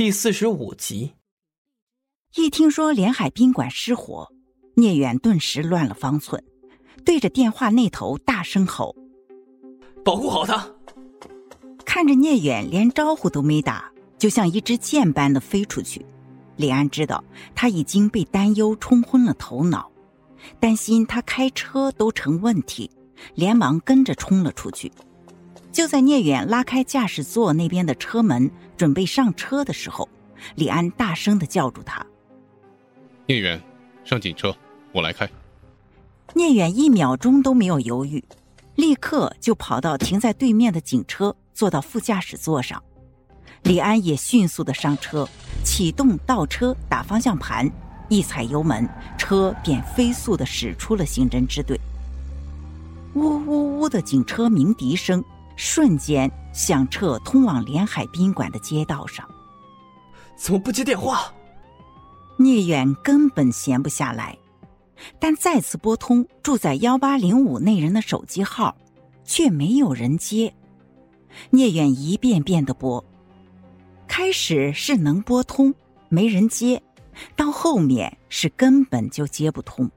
第四十五集。一听说连海宾馆失火，聂远顿时乱了方寸，对着电话那头大声吼：“保护好他！”看着聂远连招呼都没打，就像一支箭般的飞出去，李安知道他已经被担忧冲昏了头脑，担心他开车都成问题，连忙跟着冲了出去。就在聂远拉开驾驶座那边的车门，准备上车的时候，李安大声的叫住他：“聂远，上警车，我来开。”聂远一秒钟都没有犹豫，立刻就跑到停在对面的警车，坐到副驾驶座上。李安也迅速的上车，启动倒车，打方向盘，一踩油门，车便飞速的驶出了刑侦支队。呜呜呜的警车鸣笛声。瞬间响彻通往连海宾馆的街道上。怎么不接电话？聂远根本闲不下来，但再次拨通住在幺八零五那人的手机号，却没有人接。聂远一遍遍的拨，开始是能拨通，没人接，到后面是根本就接不通。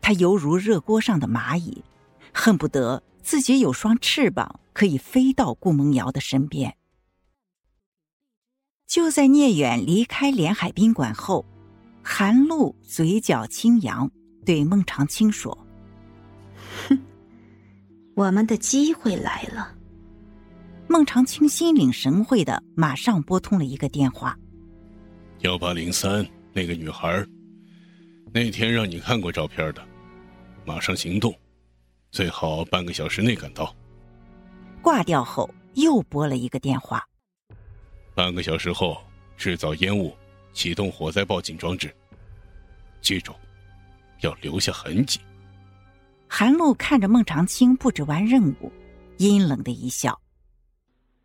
他犹如热锅上的蚂蚁，恨不得。自己有双翅膀，可以飞到顾梦瑶的身边。就在聂远离开连海宾馆后，韩露嘴角轻扬，对孟长青说：“哼，我们的机会来了。”孟长青心领神会的马上拨通了一个电话：“幺八零三，那个女孩，那天让你看过照片的，马上行动。”最好半个小时内赶到。挂掉后，又拨了一个电话。半个小时后制造烟雾，启动火灾报警装置。记住，要留下痕迹。韩露看着孟长青布置完任务，阴冷的一笑：“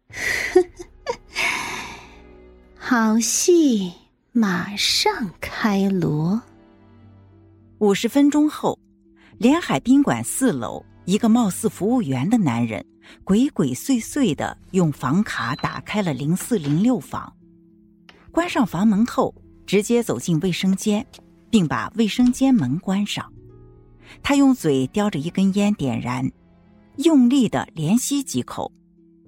好戏马上开锣。”五十分钟后。连海宾馆四楼，一个貌似服务员的男人鬼鬼祟祟的用房卡打开了零四零六房，关上房门后，直接走进卫生间，并把卫生间门关上。他用嘴叼着一根烟点燃，用力的连吸几口，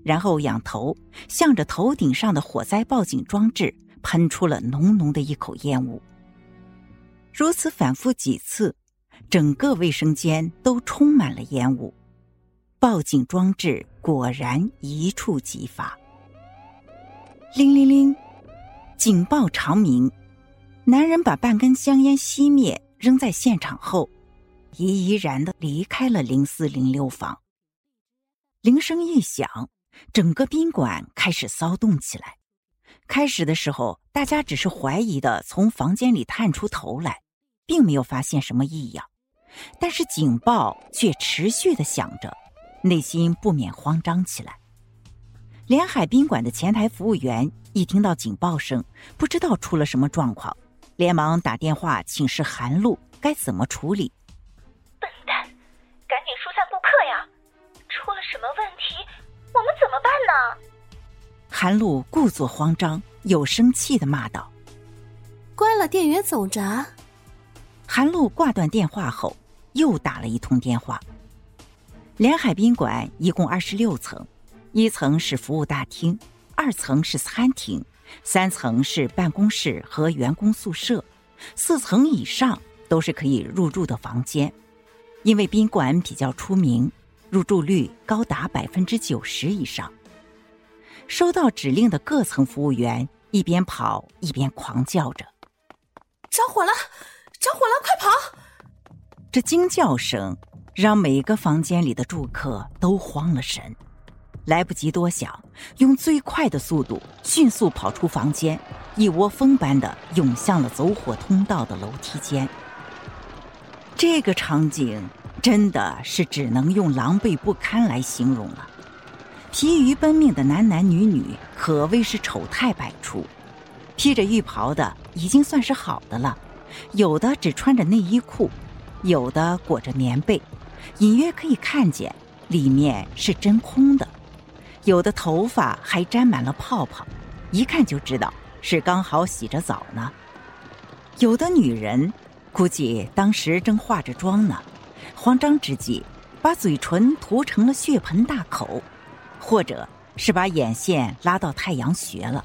然后仰头向着头顶上的火灾报警装置喷出了浓浓的一口烟雾。如此反复几次。整个卫生间都充满了烟雾，报警装置果然一触即发。铃铃铃，警报长鸣。男人把半根香烟熄灭，扔在现场后，怡怡然的离开了零四零六房。铃声一响，整个宾馆开始骚动起来。开始的时候，大家只是怀疑的从房间里探出头来。并没有发现什么异样，但是警报却持续的响着，内心不免慌张起来。连海宾馆的前台服务员一听到警报声，不知道出了什么状况，连忙打电话请示韩露该怎么处理。笨蛋，赶紧疏散顾客呀！出了什么问题，我们怎么办呢？韩露故作慌张又生气的骂道：“关了电源总闸。”韩露挂断电话后，又打了一通电话。连海宾馆一共二十六层，一层是服务大厅，二层是餐厅，三层是办公室和员工宿舍，四层以上都是可以入住的房间。因为宾馆比较出名，入住率高达百分之九十以上。收到指令的各层服务员一边跑一边狂叫着：“着火了！”着火了，快跑！这惊叫声让每个房间里的住客都慌了神，来不及多想，用最快的速度迅速跑出房间，一窝蜂般的涌向了走火通道的楼梯间。这个场景真的是只能用狼狈不堪来形容了。疲于奔命的男男女女可谓是丑态百出，披着浴袍的已经算是好的了。有的只穿着内衣裤，有的裹着棉被，隐约可以看见里面是真空的；有的头发还沾满了泡泡，一看就知道是刚好洗着澡呢。有的女人估计当时正化着妆呢，慌张之际把嘴唇涂成了血盆大口，或者是把眼线拉到太阳穴了。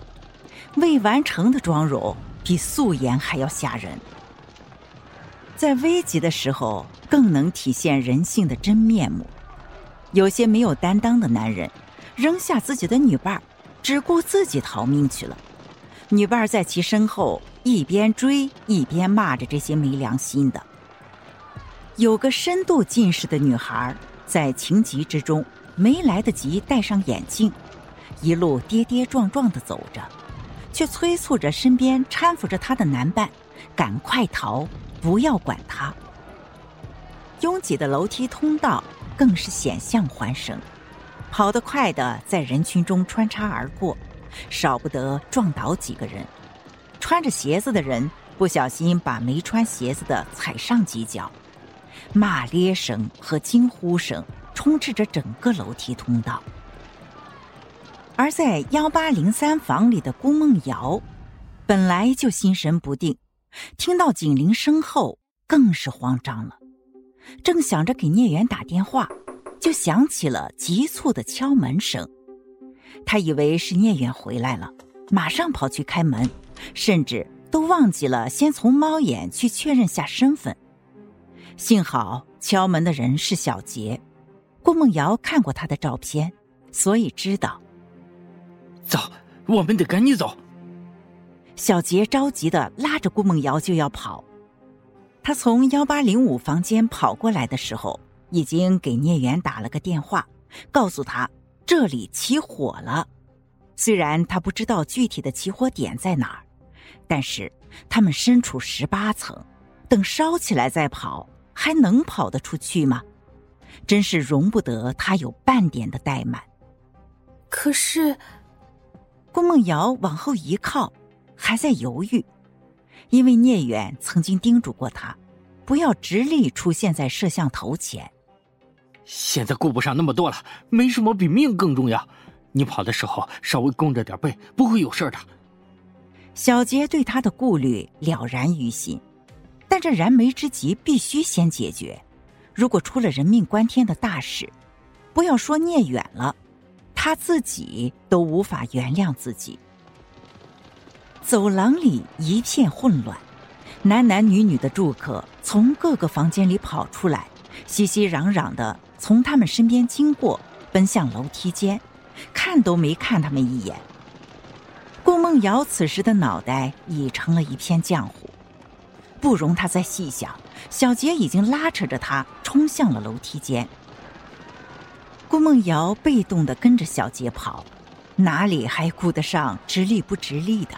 未完成的妆容比素颜还要吓人。在危急的时候，更能体现人性的真面目。有些没有担当的男人，扔下自己的女伴只顾自己逃命去了。女伴在其身后一边追一边骂着这些没良心的。有个深度近视的女孩，在情急之中没来得及戴上眼镜，一路跌跌撞撞的走着，却催促着身边搀扶着她的男伴赶快逃，不要管她。拥挤的楼梯通道。更是险象环生，跑得快的在人群中穿插而过，少不得撞倒几个人。穿着鞋子的人不小心把没穿鞋子的踩上几脚，骂咧声和惊呼声充斥着整个楼梯通道。而在幺八零三房里的顾梦瑶，本来就心神不定，听到警铃声后更是慌张了。正想着给聂远打电话，就响起了急促的敲门声。他以为是聂远回来了，马上跑去开门，甚至都忘记了先从猫眼去确认下身份。幸好敲门的人是小杰，顾梦瑶看过他的照片，所以知道。走，我们得赶紧走。小杰着急的拉着顾梦瑶就要跑。他从幺八零五房间跑过来的时候，已经给聂远打了个电话，告诉他这里起火了。虽然他不知道具体的起火点在哪儿，但是他们身处十八层，等烧起来再跑，还能跑得出去吗？真是容不得他有半点的怠慢。可是，顾梦瑶往后一靠，还在犹豫。因为聂远曾经叮嘱过他，不要直立出现在摄像头前。现在顾不上那么多了，没什么比命更重要。你跑的时候稍微弓着点背，不会有事的。小杰对他的顾虑了然于心，但这燃眉之急必须先解决。如果出了人命关天的大事，不要说聂远了，他自己都无法原谅自己。走廊里一片混乱，男男女女的住客从各个房间里跑出来，熙熙攘攘的从他们身边经过，奔向楼梯间，看都没看他们一眼。顾梦瑶此时的脑袋已成了一片浆糊，不容他再细想，小杰已经拉扯着他冲向了楼梯间。顾梦瑶被动的跟着小杰跑，哪里还顾得上直立不直立的？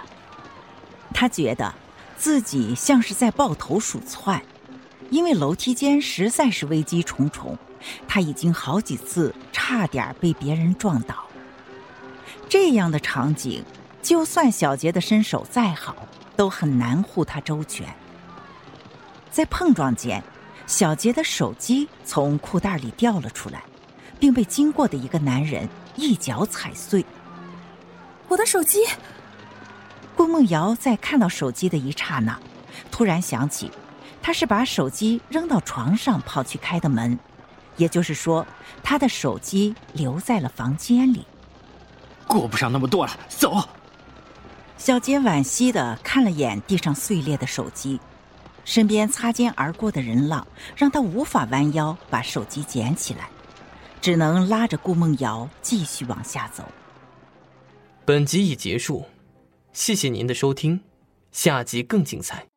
他觉得自己像是在抱头鼠窜，因为楼梯间实在是危机重重，他已经好几次差点被别人撞倒。这样的场景，就算小杰的身手再好，都很难护他周全。在碰撞间，小杰的手机从裤袋里掉了出来，并被经过的一个男人一脚踩碎。我的手机。顾梦瑶在看到手机的一刹那，突然想起，她是把手机扔到床上跑去开的门，也就是说，她的手机留在了房间里。顾不上那么多了，走。小杰惋惜的看了眼地上碎裂的手机，身边擦肩而过的人浪让他无法弯腰把手机捡起来，只能拉着顾梦瑶继续往下走。本集已结束。谢谢您的收听，下集更精彩。